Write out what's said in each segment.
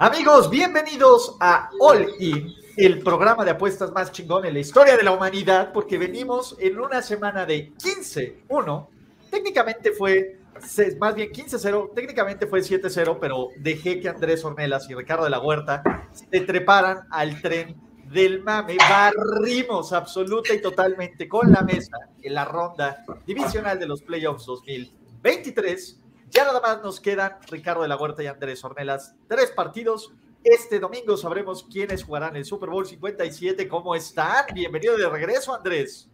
Amigos, bienvenidos a All In, el programa de apuestas más chingón en la historia de la humanidad, porque venimos en una semana de 15-1. Técnicamente fue, más bien 15-0, técnicamente fue 7-0, pero dejé que Andrés Ornelas y Ricardo de la Huerta se treparan al tren del mame. Barrimos absoluta y totalmente con la mesa en la ronda divisional de los playoffs 2023 ya nada más nos quedan Ricardo de la Huerta y Andrés Ornelas. Tres partidos. Este domingo sabremos quiénes jugarán el Super Bowl 57. ¿Cómo están? Bienvenido de regreso, Andrés.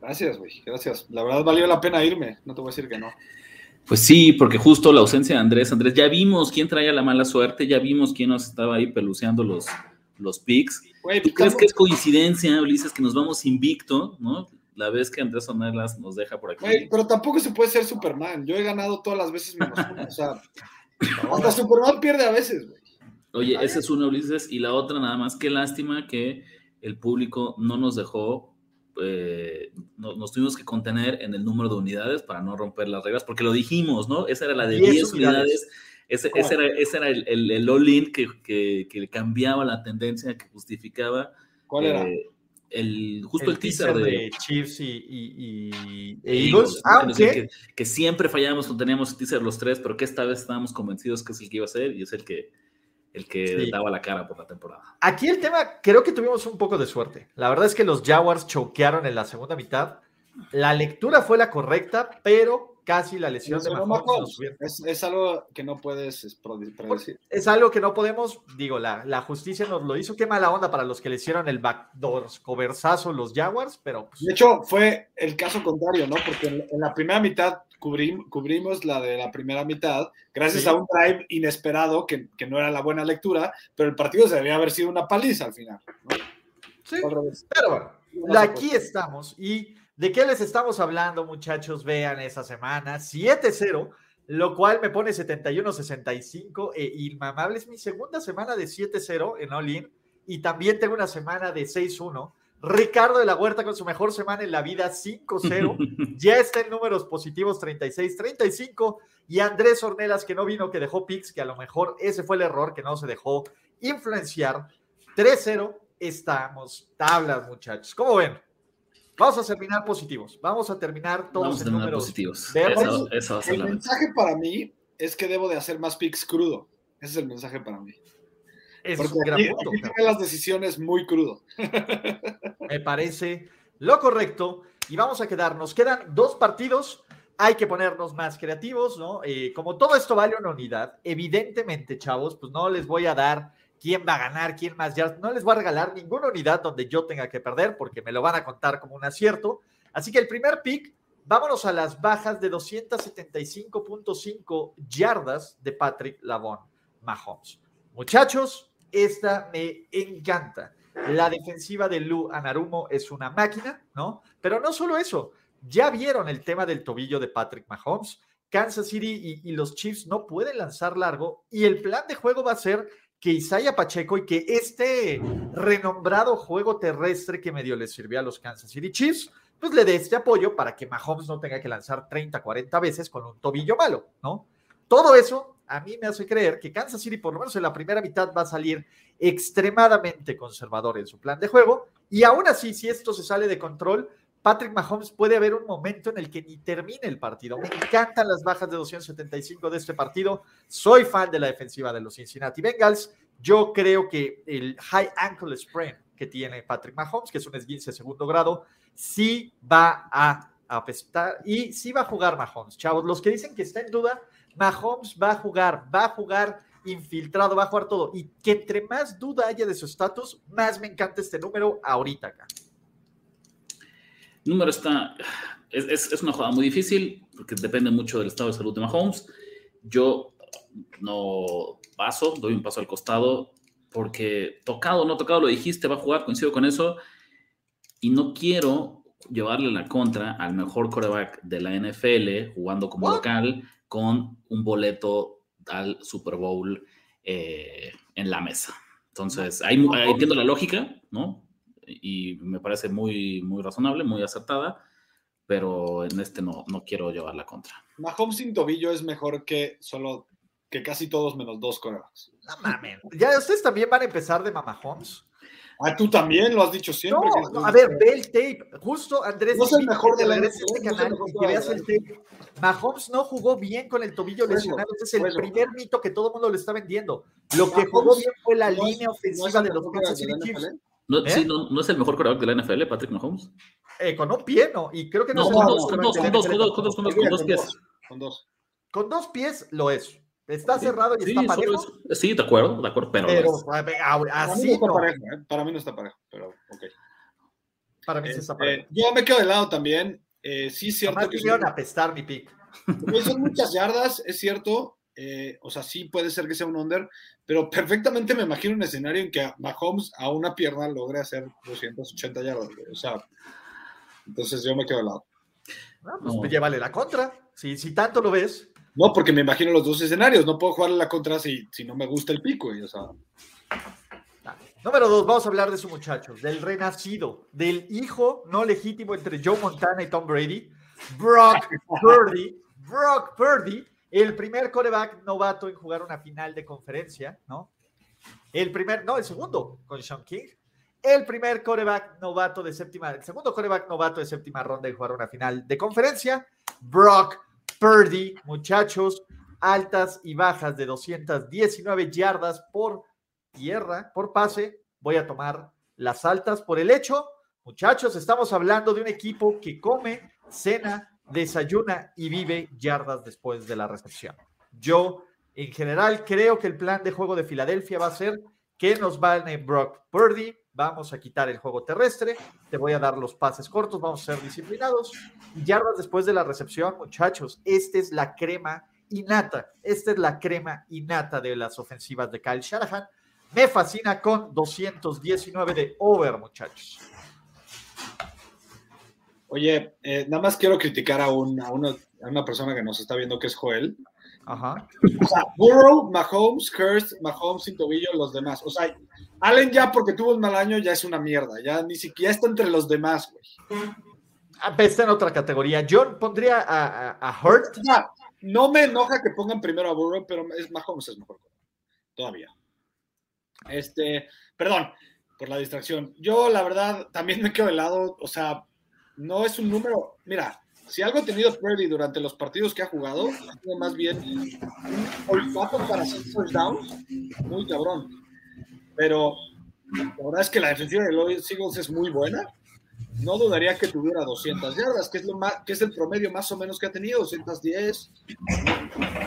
Gracias, güey. Gracias. La verdad valió la pena irme. No te voy a decir que no. Pues sí, porque justo la ausencia de Andrés, Andrés, ya vimos quién traía la mala suerte, ya vimos quién nos estaba ahí peluceando los, los picks. ¿Tú crees que es coincidencia, Ulises, que nos vamos invicto, ¿no? La vez que Andrés Ornelas nos deja por aquí. pero tampoco se puede ser Superman. Yo he ganado todas las veces menos uno. O sea, hasta Superman pierde a veces, güey. Oye, esa es una, Ulises. Y la otra, nada más, qué lástima que el público no nos dejó, eh, nos tuvimos que contener en el número de unidades para no romper las reglas, porque lo dijimos, ¿no? Esa era la de 10 unidades. Ese, era, ese era el, el, all-in que, que, que, cambiaba la tendencia, que justificaba. ¿Cuál era? El, justo el, teaser, de, Chiefs y, Eagles, aunque... que, siempre fallamos cuando teníamos el teaser los tres, pero que esta vez estábamos convencidos que es el que iba a ser y es el que, el que daba la cara por la temporada. Aquí el tema, creo que tuvimos un poco de suerte. La verdad es que los Jaguars choquearon en la segunda mitad. La lectura fue la correcta, pero casi la lesión de Mahomes. Es, algo que no puedes predecir. Es algo que no podemos, digo, la, la, justicia nos lo hizo. Qué mala onda para los que le hicieron el backdoor coversazo los Jaguars, pero. Pues de hecho, fue el caso contrario, ¿no? Porque en, la primera mitad cubrimos la de la primera mitad, gracias a un drive inesperado que, que, no era la buena lectura, pero el partido se debía haber sido una paliza al final. Sí, pero bueno, aquí estamos y ¿De qué les estamos hablando, muchachos? Vean esa semana, 7-0, lo cual me pone 71-65. E inmamable es mi segunda semana de 7-0 en All y también tengo una semana de 6-1. Ricardo de la Huerta con su mejor semana en la vida, 5-0. ya está en números positivos, 36-35. Y Andrés Ornelas, que no vino, que dejó picks, que a lo mejor ese fue el error, que no se dejó influenciar. 3-0. Estamos tablas, muchachos. ¿Cómo ven? Vamos a terminar positivos. Vamos a terminar todos en números positivos. el mensaje para mí es que debo de hacer más picks crudo. Ese es el mensaje para mí. Es Porque un gran punto. las decisiones muy crudo. Me parece lo correcto. Y vamos a quedarnos. Quedan dos partidos. Hay que ponernos más creativos, ¿no? Eh, como todo esto vale una unidad, evidentemente, chavos, pues no les voy a dar quién va a ganar, quién más ya. No les voy a regalar ninguna unidad donde yo tenga que perder porque me lo van a contar como un acierto. Así que el primer pick, vámonos a las bajas de 275.5 yardas de Patrick Lavon Mahomes. Muchachos, esta me encanta. La defensiva de Lou Anarumo es una máquina, ¿no? Pero no solo eso, ya vieron el tema del tobillo de Patrick Mahomes. Kansas City y, y, los Chiefs no pueden lanzar largo y el plan de juego va a ser que Isaiah Pacheco y que este renombrado juego terrestre que medio le sirvió a los Kansas City Chiefs, pues le dé este apoyo para que Mahomes no tenga que lanzar 30, 40 veces con un tobillo malo, ¿no? Todo eso a mí me hace creer que Kansas City, por lo menos en la primera mitad, va a salir extremadamente conservador en su plan de juego. Y aún así, si esto se sale de control, Patrick Mahomes puede haber un momento en el que ni termine el partido. Me encantan las bajas de 275 de este partido. Soy fan de la defensiva de los Cincinnati Bengals. Yo creo que el high ankle sprain que tiene Patrick Mahomes, que es un esguince de segundo grado, sí va a apestar y sí va a jugar Mahomes. Chavos, los que dicen que está en duda, Mahomes va a jugar, va a jugar infiltrado, va a jugar todo. Y que entre más duda haya de su estatus, más me encanta este número ahorita acá número está, es, es, una jugada muy difícil porque depende mucho del estado de salud de Mahomes. Yo no paso, doy un paso al costado, porque tocado, no tocado, lo dijiste, va a jugar, coincido con eso, y no quiero llevarle la contra al mejor coreback de la NFL jugando como local con un boleto al Super Bowl eh, en la mesa. Entonces, ahí, entiendo la lógica, ¿no? Y me parece muy, muy razonable, muy acertada, pero en este no, no quiero llevar la contra. Mahomes sin tobillo es mejor que solo que casi todos menos dos corebacks. No mames. ¿Ya ustedes también van a empezar de Mahomes? Ah, tú también lo has dicho siempre. No, a ver, ve el tape. Justo, Andrés, no es el mejor de la este canal y que veas el tape. Mahomes no jugó bien con el tobillo lesionado. Ese es el primer mito que todo el mundo le está vendiendo. Lo que jugó bien fue la línea ofensiva de los Kansas City Chiefs. No, ¿Eh? no, es el mejor coreback de la NFL, Patrick Mahomes. Eh, con un pie, ¿no? Y creo que no, no con, dos, con, dos, con, dos, con, dos, con, dos, con, dos, con dos pies. Con dos. Con dos pies lo es. Está cerrado y está parejo. sí, de acuerdo, de acuerdo, pero. pero así para, mí no está parejo, ¿eh? para mí no está parejo, pero ok. Para mí sí está este, parejo. yo me quedo de lado también. Eh, sí, cierto. que son, a apestar mi pick. Son muchas yardas, es cierto. Eh, o sea, sí puede ser que sea un under, pero perfectamente me imagino un escenario en que Mahomes a una pierna logre hacer 280 yardas. O sea, entonces yo me quedo de lado. Ah, pues no. llévale la contra. Si, si tanto lo ves, no, porque me imagino los dos escenarios. No puedo jugarle la contra si, si no me gusta el pico. Y, o sea. Número dos, vamos a hablar de su muchacho, del renacido, del hijo no legítimo entre Joe Montana y Tom Brady, Brock Purdy. Brock Purdy, el primer coreback novato en jugar una final de conferencia, ¿no? El primer, no, el segundo con Sean King. El primer coreback novato de séptima, el segundo coreback novato de séptima ronda en jugar una final de conferencia, Brock Purdy, muchachos, altas y bajas de 219 yardas por tierra, por pase. Voy a tomar las altas por el hecho. Muchachos, estamos hablando de un equipo que come, cena, desayuna y vive yardas después de la recepción. Yo, en general, creo que el plan de juego de Filadelfia va a ser que nos van Brock Purdy, vamos a quitar el juego terrestre, te voy a dar los pases cortos, vamos a ser disciplinados. Yardas después de la recepción, muchachos, esta es la crema innata, esta es la crema innata de las ofensivas de Kyle Shanahan. Me fascina con 219 de over, muchachos. Oye, eh, nada más quiero criticar a, una, a una persona que nos está viendo que es Joel. Ajá. O sea, Burrow, Mahomes, Hurst, Mahomes sin tobillo, los demás. O sea, Allen ya porque tuvo un mal año ya es una mierda. Ya ni siquiera está entre los demás, güey. Ah, está en otra categoría. Yo pondría a, a, Hurt. no me enoja que pongan primero a Burrow, pero es, Mahomes es mejor. Todavía. Este, perdón por la distracción. Yo, la verdad, también me quedo de lado. O sea, no es un número. Mira, si algo ha tenido Purdy durante los partidos que ha jugado, ha sido más bien un olfato para hacer touchdowns muy cabrón. Pero la verdad es que la defensiva de los Eagles es muy buena. No dudaría que tuviera 200 yardas, que es, lo más, que es el promedio más o menos que ha tenido, 210.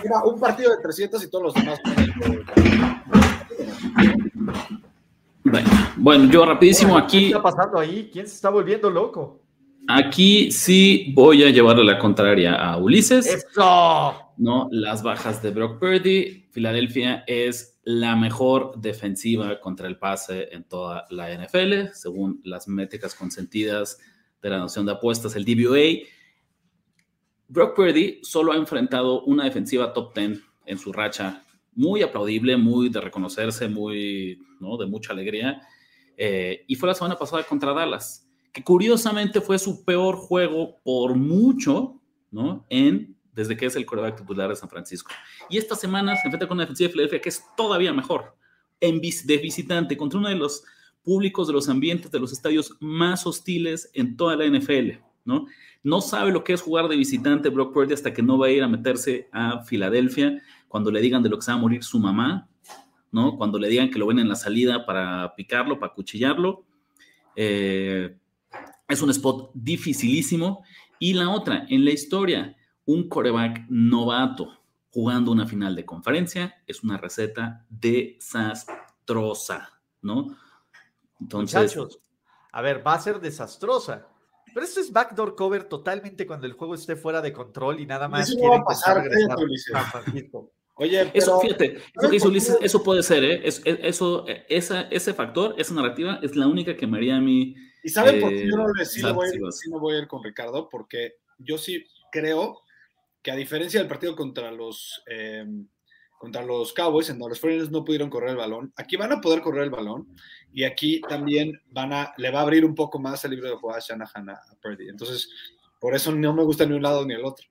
Era un partido de 300 y todos los demás. Bueno, yo rapidísimo aquí. ¿Qué está pasando ahí? ¿Quién se está volviendo loco? Aquí sí voy a llevarle la contraria a Ulises. ¡Eso! ¿no? Las bajas de Brock Purdy. Filadelfia es la mejor defensiva contra el pase en toda la NFL, según las métricas consentidas de la noción de apuestas, el DVOA. Brock Purdy solo ha enfrentado una defensiva top 10 en su racha, muy aplaudible, muy de reconocerse, muy, ¿no? De mucha alegría. Eh, y fue la semana pasada contra Dallas que curiosamente fue su peor juego por mucho, ¿no? En, desde que es el coreback titular de San Francisco. Y esta semana se enfrenta con una defensiva de Filadelfia que es todavía mejor, en, de visitante, contra uno de los públicos de los ambientes de los estadios más hostiles en toda la NFL, ¿no? No sabe lo que es jugar de visitante Brock Purdy hasta que no va a ir a meterse a Filadelfia cuando le digan de lo que se va a morir su mamá, ¿no? Cuando le digan que lo ven en la salida para picarlo, para cuchillarlo. Eh, es un spot dificilísimo. Y la otra, en la historia, un coreback novato jugando una final de conferencia es una receta desastrosa, ¿no? Entonces, Muchachos, a ver, va a ser desastrosa. Pero esto es backdoor cover totalmente cuando el juego esté fuera de control y nada más. Eso va a pasar, Oye, eso, fíjate, eso que hizo Ulises, eso puede ser, ¿eh? eso, esa, ese factor, esa narrativa es la única que me haría a mí. ¿Y saben por qué yo no, sí, voy, no voy a ir con Ricardo? Porque yo sí creo que a diferencia del partido contra los, eh, contra los Cowboys, en donde los Foreigners no pudieron correr el balón, aquí van a poder correr el balón y aquí también van a, le va a abrir un poco más el libro de jugadas Shanahan a Purdy. Entonces, por eso no me gusta ni un lado ni el otro.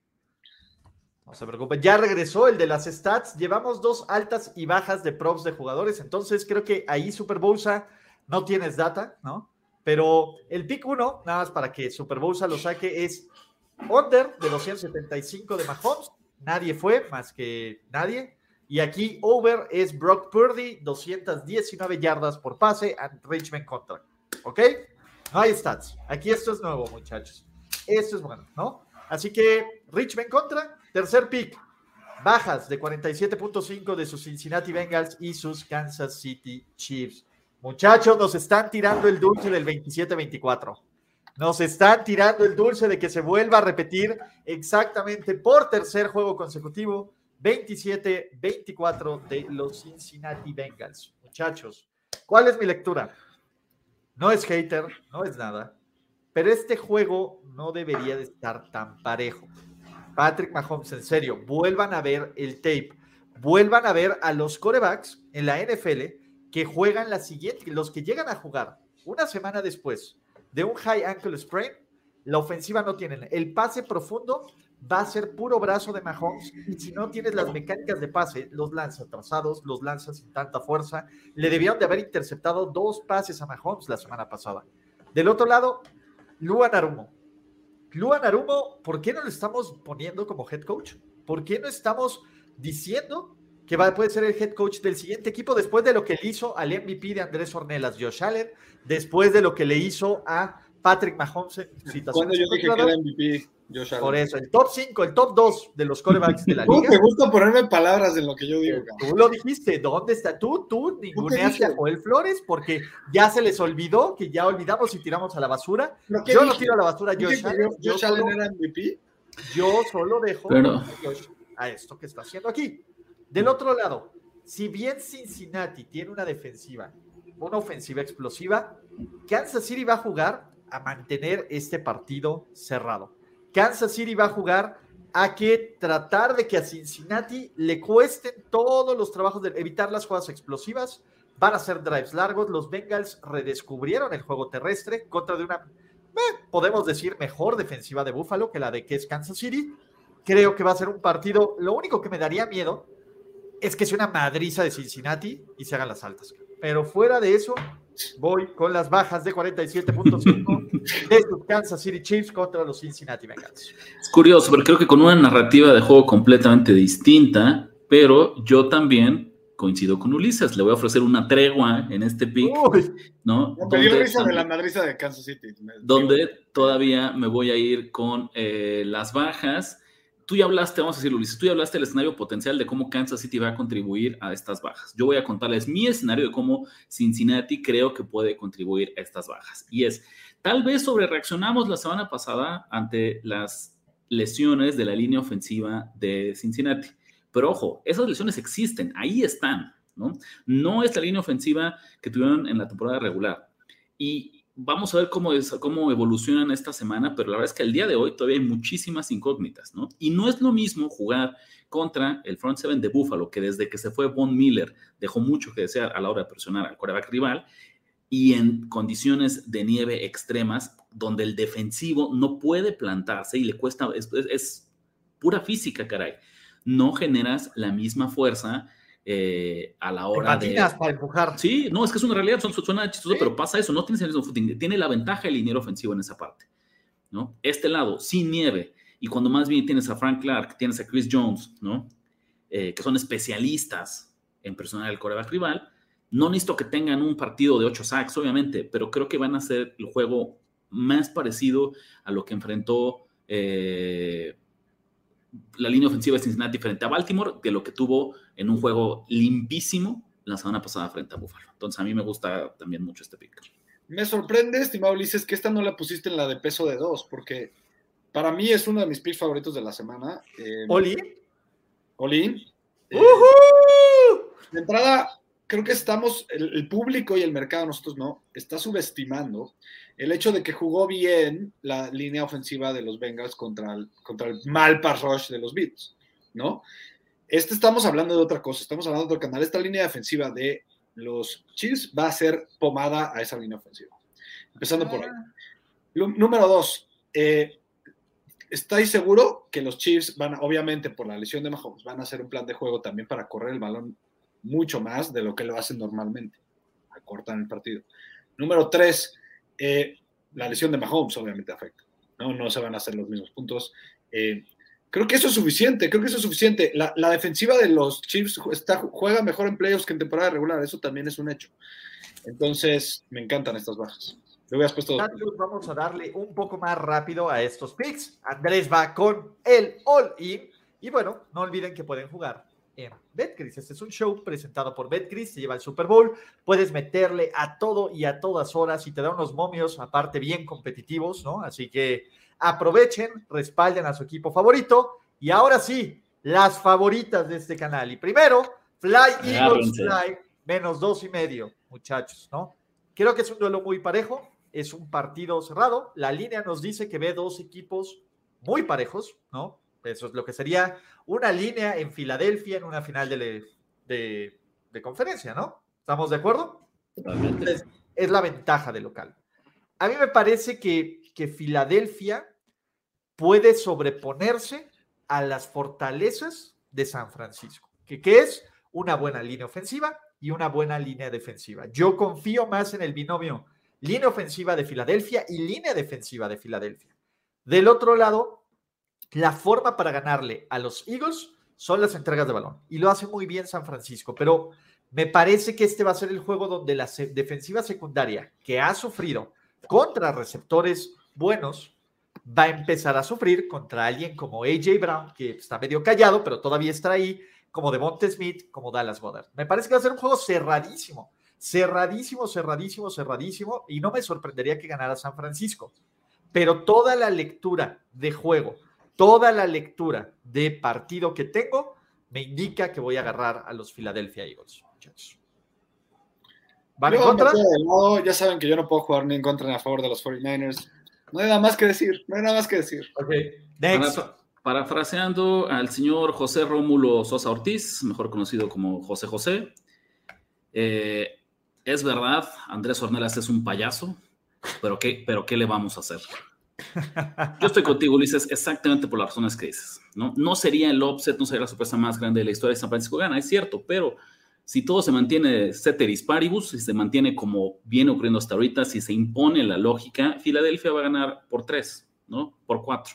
No se preocupen, ya regresó el de las stats. Llevamos dos altas y bajas de props de jugadores, entonces creo que ahí Super Bolsa no tienes data, ¿no? Pero el pick 1, nada más para que Super Bolsa lo saque, es under de 275 de Mahomes. Nadie fue, más que nadie. Y aquí over es Brock Purdy, 219 yardas por pase and Richmond contract. ¿Ok? No hay stats. Aquí esto es nuevo, muchachos. Esto es bueno, ¿no? Así que Richmond contra, tercer pick. Bajas de 47.5 de sus Cincinnati Bengals y sus Kansas City Chiefs. Muchachos, nos están tirando el dulce del 27-24. Nos están tirando el dulce de que se vuelva a repetir exactamente por tercer juego consecutivo 27-24 de los Cincinnati Bengals. Muchachos, ¿cuál es mi lectura? No es hater, no es nada, pero este juego no debería de estar tan parejo. Patrick Mahomes, en serio, vuelvan a ver el tape, vuelvan a ver a los corebacks en la NFL que juegan la siguiente, los que llegan a jugar una semana después de un high ankle sprain, la ofensiva no tienen. El pase profundo va a ser puro brazo de Mahomes y si no tienes las mecánicas de pase, los lanza atrasados, los lanza sin tanta fuerza. Le debieron de haber interceptado dos pases a Mahomes la semana pasada. Del otro lado, Luan Arumo. Luan Arumo, ¿por qué no lo estamos poniendo como head coach? ¿Por qué no estamos diciendo que va, puede ser el head coach del siguiente equipo después de lo que le hizo al MVP de Andrés Ornelas, Josh Allen, después de lo que le hizo a Patrick Mahomes en situaciones yo dije que era MVP? Por eso, el top 5, el top 2 de los corebacks de la liga. te gusta ponerme palabras en lo que yo digo. Tú lo dijiste, ¿dónde está? Tú, tú ninguneaste a Joel Flores porque ya se les olvidó que ya olvidamos y tiramos a la basura. Yo no tiro a la basura yo Yo, solo, era MVP. Yo solo dejo a esto que está haciendo aquí. Del otro lado, si bien Cincinnati tiene una defensiva, una ofensiva explosiva, Kansas City va a jugar a mantener este partido cerrado Kansas City va a jugar a que tratar de que a Cincinnati le cuesten todos los trabajos de evitar las jugadas explosivas. Van a ser drives largos. Los Bengals redescubrieron el juego terrestre contra de una, eh, podemos decir, mejor defensiva de Buffalo que la de que es Kansas City. Creo que va a ser un partido. Lo único que me daría miedo es que sea una madriza de Cincinnati y se hagan las altas. Pero fuera de eso, voy con las bajas de 47.5 de sus Kansas City Chiefs contra los Cincinnati Bengals. Es curioso, pero creo que con una narrativa de juego completamente distinta, pero yo también coincido con Ulises, le voy a ofrecer una tregua en este pick, ¿no? Me dio risa de la madriza de Kansas City. Donde todavía me voy a ir con eh, las bajas tú ya hablaste, vamos a decirlo, Luis, tú ya hablaste del escenario potencial de cómo Kansas City va a contribuir a estas bajas. Yo voy a contarles mi escenario de cómo Cincinnati creo que puede contribuir a estas bajas. Y es, tal vez sobre reaccionamos la semana pasada ante las lesiones de la línea ofensiva de Cincinnati. Pero ojo, esas lesiones existen, ahí están, ¿no? No es la línea ofensiva que tuvieron en la temporada regular. Y vamos a ver cómo, cómo evolucionan esta semana, pero la verdad es que el día de hoy todavía hay muchísimas incógnitas, ¿no? Y no es lo mismo jugar contra el front seven de Buffalo, que desde que se fue Von Miller dejó mucho que desear a la hora de presionar al quarterback rival, y en condiciones de nieve extremas, donde el defensivo no puede plantarse y le cuesta, es, es pura física, caray. No generas la misma fuerza eh, a la hora de. para empujar. Sí, no, es que es una realidad, suena chistoso, pero pasa eso, no tienes el mismo footing, tiene la ventaja el liniero ofensivo en esa parte, ¿no? Este lado, sin nieve, y cuando más bien tienes a Frank Clark, tienes a Chris Jones, ¿no? Eh, que son especialistas en personal el coreback rival, no necesito que tengan un partido de 8 sacks, obviamente, pero creo que van a ser el juego más parecido a lo que enfrentó eh, la línea ofensiva de Cincinnati frente a Baltimore de lo que tuvo en un juego limpísimo la semana pasada frente a Buffalo. Entonces a mí me gusta también mucho este pick. Me sorprende, estimado Ulises, que esta no la pusiste en la de peso de dos, porque para mí es uno de mis picks favoritos de la semana. Eh, ¿Oli? Oli. Eh, de entrada, creo que estamos, el, público y el mercado, nosotros no, está subestimando el hecho de que jugó bien la línea ofensiva de los Bengals contra el, contra el mal pass rush de los Beats, ¿no? Este estamos hablando de otra cosa, estamos hablando de otro canal. Esta línea defensiva de los Chiefs va a ser pomada a esa línea ofensiva. Empezando por ahí. Ah. Número dos, eh, ¿estáis seguro que los Chiefs van, obviamente por la lesión de Mahomes, van a hacer un plan de juego también para correr el balón mucho más de lo que lo hacen normalmente? Acortan el partido. Número tres, eh, la lesión de Mahomes obviamente afecta. No, no se van a hacer los mismos puntos. Eh, creo que eso es suficiente, creo que eso es suficiente. La, defensiva de los Chiefs está, juega mejor en playoffs que en temporada regular, eso también es un hecho. Entonces, me encantan estas bajas. Vamos a darle un poco más rápido a estos picks. Andrés va con el all-in. Y bueno, no olviden que pueden jugar en Betcris. Este es un show presentado por Betcris, se lleva el Super Bowl. Puedes meterle a todo y a todas horas y te da unos momios, aparte bien competitivos, ¿no? Así que aprovechen, respalden a su equipo favorito. Y ahora sí, las favoritas de este canal. Y primero, Fly Eagles Fly, menos dos y medio, muchachos, ¿no? Creo que es un duelo muy parejo es un partido cerrado. La línea nos dice que ve dos equipos muy parejos, ¿no? Eso es lo que sería una línea en Filadelfia en una final de, de, conferencia, ¿no? ¿Estamos de acuerdo? Es, es, la ventaja del local. A mí me parece que, que Filadelfia puede sobreponerse a las fortalezas de San Francisco, que, que es una buena línea ofensiva y una buena línea defensiva. Yo confío más en el binomio línea ofensiva de Filadelfia y línea defensiva de Filadelfia. Del otro lado, la forma para ganarle a los Eagles son las entregas de balón y lo hace muy bien San Francisco, pero me parece que este va a ser el juego donde la defensiva secundaria que ha sufrido contra receptores buenos va a empezar a sufrir contra alguien como AJ Brown, que está medio callado, pero todavía está ahí, como Devonte Smith, como Dallas Goddard. Me parece que va a ser un juego cerradísimo cerradísimo, cerradísimo, cerradísimo, y no me sorprendería que ganara San Francisco. Pero toda la lectura de juego, toda la lectura de partido que tengo, me indica que voy a agarrar a los Philadelphia Eagles, muchachos. ¿Van en contra? ya saben que yo no puedo jugar ni en contra ni a favor de los 49ers. No hay nada más que decir, no hay nada más que decir. Next. parafraseando al señor José Rómulo Sosa Ortiz, mejor conocido como José José, eh, es verdad, Andrés Ornelas es un payaso, pero ¿qué, pero ¿qué le vamos a hacer? Yo estoy contigo, Ulises, exactamente por las razones que dices. ¿no? no sería el offset, no sería la sorpresa más grande de la historia de San Francisco Gana, es cierto, pero si todo se mantiene ceteris paribus, si se mantiene como viene ocurriendo hasta ahorita, si se impone la lógica, Filadelfia va a ganar por tres, ¿no? Por cuatro,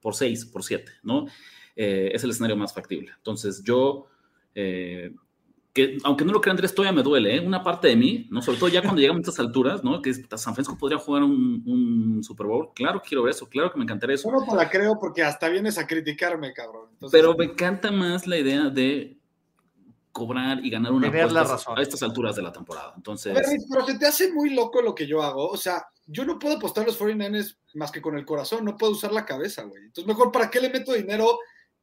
por seis, por siete, ¿no? Eh, es el escenario más factible. Entonces, yo eh, que aunque no lo crea Andrés, todavía me duele, ¿eh? una parte de mí, ¿no? Sobre todo ya cuando llegamos a estas alturas, ¿no? Que San Francisco podría jugar un, Super Bowl. Claro que quiero ver eso, claro que me encantaría eso. no te la creo porque hasta vienes a criticarme, cabrón. Pero me encanta más la idea de cobrar y ganar una apuesta razón. a estas alturas de la temporada. Entonces... Pero, se te hace muy loco lo que yo hago. O sea, yo no puedo apostar a los 49ers más que con el corazón, no puedo usar la cabeza, güey. Entonces, mejor, ¿para qué le meto dinero?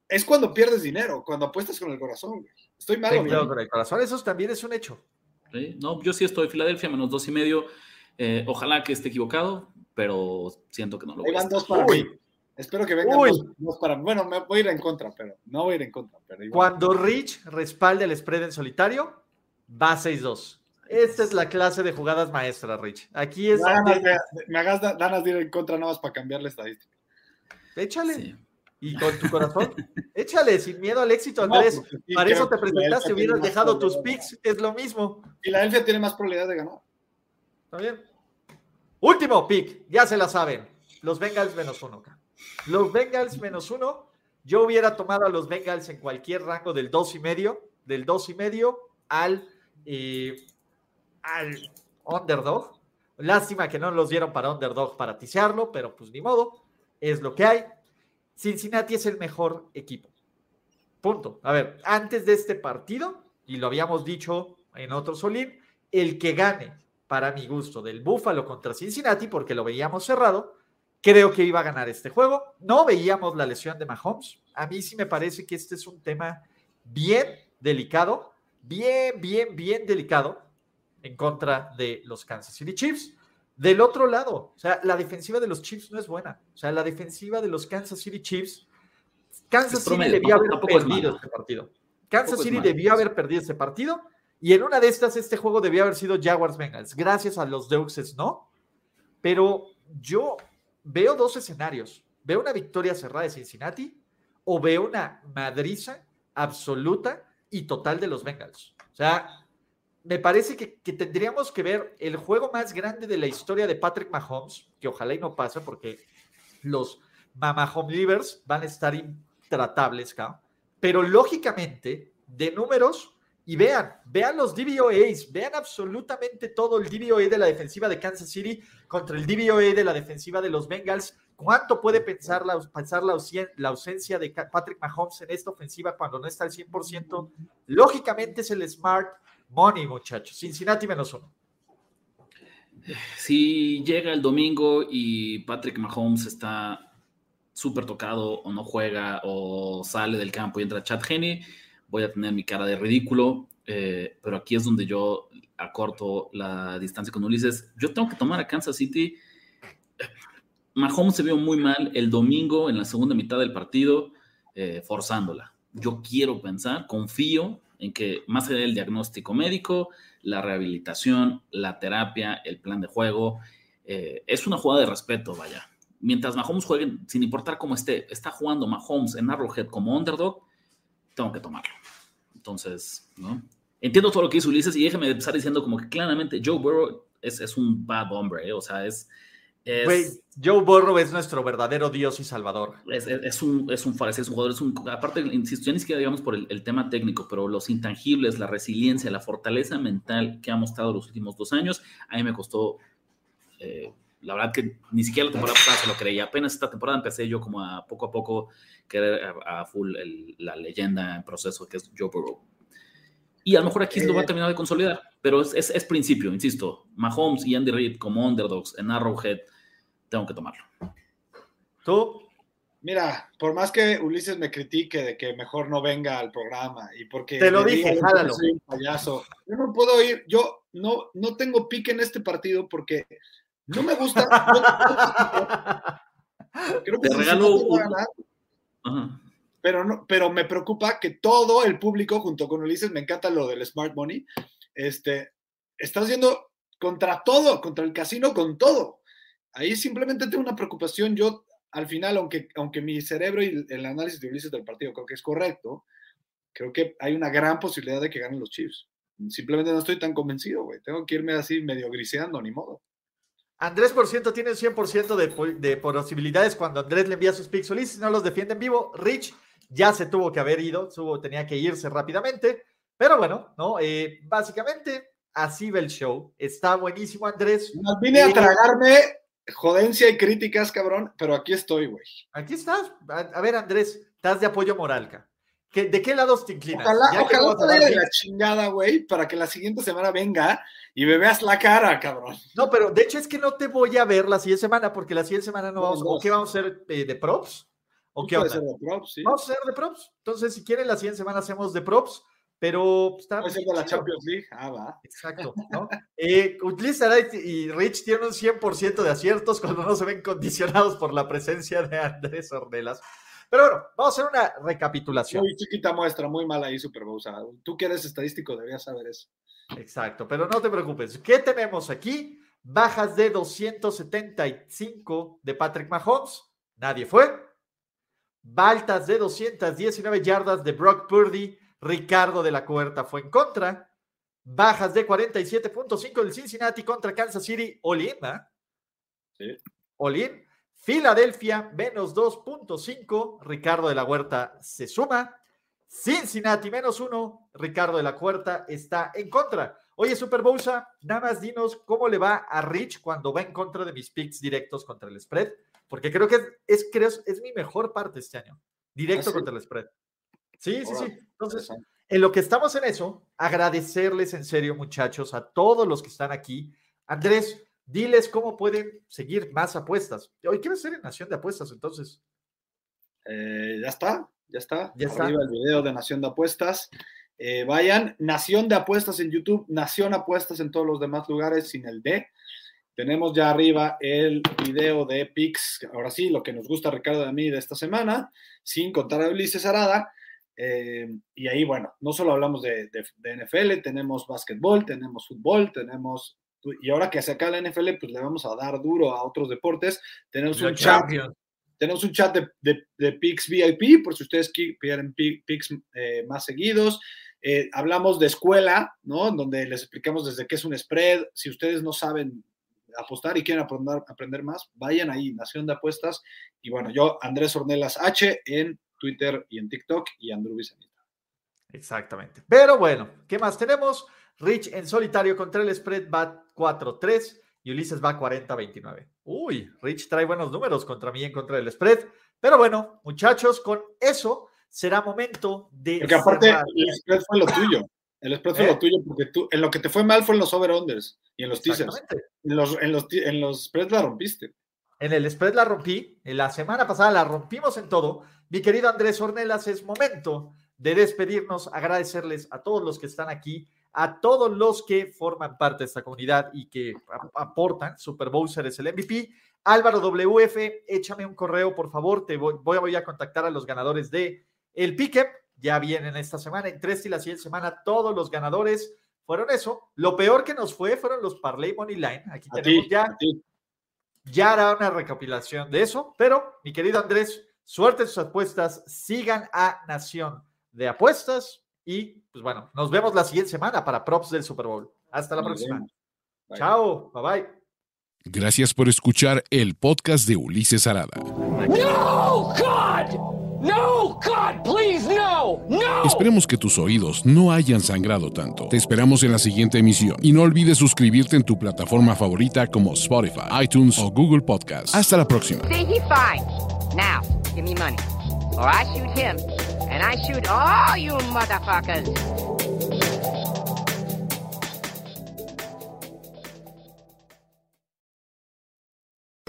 Es cuando pierdes dinero, cuando apuestas con el corazón, güey. Estoy mal. con el corazón, eso también es un hecho. No, yo sí estoy Filadelfia, menos dos y medio. Eh, ojalá que esté equivocado, pero siento que no lo voy a dos para Uy. Espero que vengan dos, para Bueno, me voy a ir en contra, pero no voy a ir en contra. Pero Cuando Rich respalde el spread en solitario, va 6-2. Esta es la clase de jugadas maestras, Rich. Aquí es. Me hagas ganas de ir en contra nada más para cambiar la estadística. Échale y con tu corazón, échale sin miedo al éxito, Andrés. Pues, Para eso te presentaste, hubieras dejado tus picks, es lo mismo. Y la Filadelfia tiene más probabilidad de ganar. Está bien. Último pick, ya se la saben. Los Bengals menos uno. Los Bengals menos uno. Yo hubiera tomado a los Bengals en cualquier rango del dos y medio, del dos y medio al, eh, al underdog. Lástima que no los dieron para underdog para tisearlo, pero pues ni modo, es lo que hay. Cincinnati es el mejor equipo. Punto. A ver, antes de este partido, y lo habíamos dicho en otro Solín, el que gane, para mi gusto, del Búfalo contra Cincinnati, porque lo veíamos cerrado, creo que iba a ganar este juego. No veíamos la lesión de Mahomes. A mí sí me parece que este es un tema bien, delicado, bien, bien, bien delicado en contra de los Kansas City Chiefs. Del otro lado, o sea, la defensiva de los Chiefs no es buena. O sea, la defensiva de los Kansas City Chiefs, Kansas City debió haber perdido este partido. Kansas City debió haber perdido este partido y en una de estas este juego debió haber sido Jaguars Bengals. Gracias a los Deuxes, ¿no? Pero yo veo dos escenarios. Veo una victoria cerrada de Cincinnati o veo una madriza absoluta y total de los Bengals. O sea, me parece que, tendríamos que ver el juego más grande de la historia de Patrick Mahomes, que ojalá y no pase porque los Mahomes Livers van a estar intratables, pero lógicamente, de números, y vean, vean los DVOAs, vean absolutamente todo el DVOA de la defensiva de Kansas City contra el DVOA de la defensiva de los Bengals. ¿Cuánto puede pensar la, pensar la, ausencia de Patrick Mahomes en esta ofensiva cuando no está al 100%? Lógicamente es el smart money, muchachos. Cincinnati menos uno. Si llega el domingo y Patrick Mahomes está súper tocado o no juega o sale del campo y entra Chad Henney, voy a tener mi cara de ridículo, eh, pero aquí es donde yo acorto la distancia con Ulises. Yo tengo que tomar a Kansas City. Mahomes se vio muy mal el domingo en la segunda mitad del partido, eh, forzándola. Yo quiero pensar, confío en que más allá del diagnóstico médico, la rehabilitación, la terapia, el plan de juego, eh, es una jugada de respeto, vaya. Mientras Mahomes juegue, sin importar cómo esté, está jugando Mahomes en Arrowhead como underdog, tengo que tomarlo. Entonces, ¿no? Entiendo todo lo que hizo Ulises y déjeme empezar diciendo como que claramente Joe Burrow es, es un bad hombre, ¿eh? o sea, es... Joe Burrow es nuestro verdadero Dios y Salvador. Es, es, un, es un es un jugador, es un, aparte, insisto, ya ni siquiera digamos por el, tema técnico, pero los intangibles, la resiliencia, la fortaleza mental que ha mostrado los últimos dos años, a mí me costó eh, la verdad que ni siquiera la temporada pasada se lo creía. Apenas esta temporada empecé yo como a poco a poco querer a, full la leyenda en proceso que es Joe Burrow. Y a lo mejor aquí se lo va a eh. terminar de consolidar, pero es, es, principio, insisto. Mahomes y Andy Reid como underdogs en Arrowhead, tengo que tomarlo. ¿Tú? Mira, por más que Ulises me critique de que mejor no venga al programa y porque te lo dije, jálalo. Soy un payaso. Yo no puedo ir, yo no, no tengo pique en este partido porque no me gusta. creo que Te regalo Pero, no, pero me preocupa que todo el público, junto con Ulises, me encanta lo del Smart Money, este, está haciendo contra todo, contra el casino, con todo. Ahí simplemente tengo una preocupación. Yo, al final, aunque, aunque mi cerebro y el análisis de Ulises del partido creo que es correcto, creo que hay una gran posibilidad de que ganen los Chiefs. Simplemente no estoy tan convencido, güey. Tengo que irme así medio griseando, ni modo. Andrés por ciento tiene 100% de, de, posibilidades cuando Andrés le envía sus pixels y no los defiende en vivo. Rich ya se tuvo que haber ido, tuvo, tenía que irse rápidamente. Pero bueno, ¿no? Eh, básicamente así va el show. Está buenísimo, Andrés. vine a eh, tragarme jodencia y críticas, cabrón, pero aquí estoy, güey. Aquí estás. A, ver, Andrés, estás de apoyo moralca. ¿De qué lados te inclinas? Ojalá, ojalá te de la chingada, güey, para que la siguiente semana venga y me veas la cara, cabrón. No, pero de hecho es que no te voy a ver la siguiente semana, porque la siguiente semana no vamos. ¿O qué vamos a hacer eh, de props? ¿O qué vamos a hacer de props? Sí. Vamos a hacer de props. Entonces, si quieren, la siguiente semana hacemos de props, pero está. Puede ser de la Champions League. Ah, va. Exacto, ¿no? eh, y Rich tienen un 100% de aciertos cuando no se ven condicionados por la presencia de Andrés Ornelas. Pero bueno, vamos a hacer una recapitulación. Muy chiquita muestra, muy mala ahí, Super tú que eres estadístico deberías saber eso. Exacto, pero no te preocupes. ¿Qué tenemos aquí? Bajas de 275 de Patrick Mahomes. Nadie fue. Baltas de 219 yardas de Brock Purdy. Ricardo de la Cuerta fue en contra. Bajas de 47.5 del Cincinnati contra Kansas City. Olin, Sí. Olin. Filadelfia, menos 2.5. Ricardo de la Huerta se suma. Cincinnati, menos 1. Ricardo de la Huerta está en contra. Oye, Super Bowsa, nada más dinos cómo le va a Rich cuando va en contra de mis picks directos contra el spread, porque creo que es, creo, es mi mejor parte este año. Directo ¿Ah, contra el spread. Sí, sí, sí. Entonces, en lo que estamos en eso, agradecerles en serio, muchachos, a todos los que están aquí. Andrés, Diles cómo pueden seguir más apuestas. Hoy quiero ser en Nación de Apuestas, entonces. Eh, ya está, ya está. Ya está. Arriba el video de Nación de Apuestas. Eh, vayan, Nación de Apuestas en YouTube, Nación Apuestas en todos los demás lugares sin el D. Tenemos ya arriba el video de Pix, ahora sí, lo que nos gusta Ricardo de mí de esta semana, sin contar a Ulises Arada. Eh, y ahí, bueno, no solo hablamos de, de, NFL, tenemos básquetbol, tenemos fútbol, tenemos y ahora que se acaba la NFL, pues le vamos a dar duro a otros deportes. Tenemos un chat. Tenemos un chat de, de, Pix VIP, por si ustedes quieren Pix eh, más seguidos. Eh, hablamos de escuela, ¿no? Donde les explicamos desde qué es un spread. Si ustedes no saben apostar y quieren aprender, aprender más, vayan ahí, Nación de Apuestas. Y bueno, yo, Andrés Ornelas H, en Twitter y en TikTok, y Andrew Vicente. Exactamente. Pero bueno, ¿qué más tenemos? Rich en solitario contra el spread va 4-3 y Ulises va 40-29. Uy, Rich trae buenos números contra mí en contra del spread. Pero bueno, muchachos, con eso será momento de. Porque aparte, el spread fue lo tuyo. El spread fue lo ¿Eh? tuyo, porque tú, en lo que te fue mal fue en los over-unders y en los teasers. En los, en, los, en los spreads la rompiste. En el spread la rompí. En la semana pasada la rompimos en todo. Mi querido Andrés Ornelas, es momento de despedirnos, agradecerles a todos los que están aquí a todos los que forman parte de esta comunidad y que aportan. Super Bowser es el MVP. Álvaro WF, échame un correo, por favor. Te voy, voy a contactar a los ganadores de el Piquep. Ya vienen esta semana, en tres y la siguiente semana, todos los ganadores fueron eso. Lo peor que nos fue fueron los Parley Money Line. Aquí tenemos ya. Ya hará una recopilación de eso, pero mi querido Andrés, suerte en sus apuestas. Sigan a Nación de Apuestas y pues bueno, nos vemos la siguiente semana para props del Super Bowl. Hasta la próxima. Chao, bye bye. Gracias por escuchar el podcast de Ulises Arada. No, God! No, God, please, no, no. Esperemos que tus oídos no hayan sangrado tanto. Te esperamos en la siguiente emisión y no olvides suscribirte en tu plataforma favorita como Spotify, iTunes o Google Podcast. Hasta la próxima. Now, give me money, or I shoot him. and I shoot all you motherfuckers.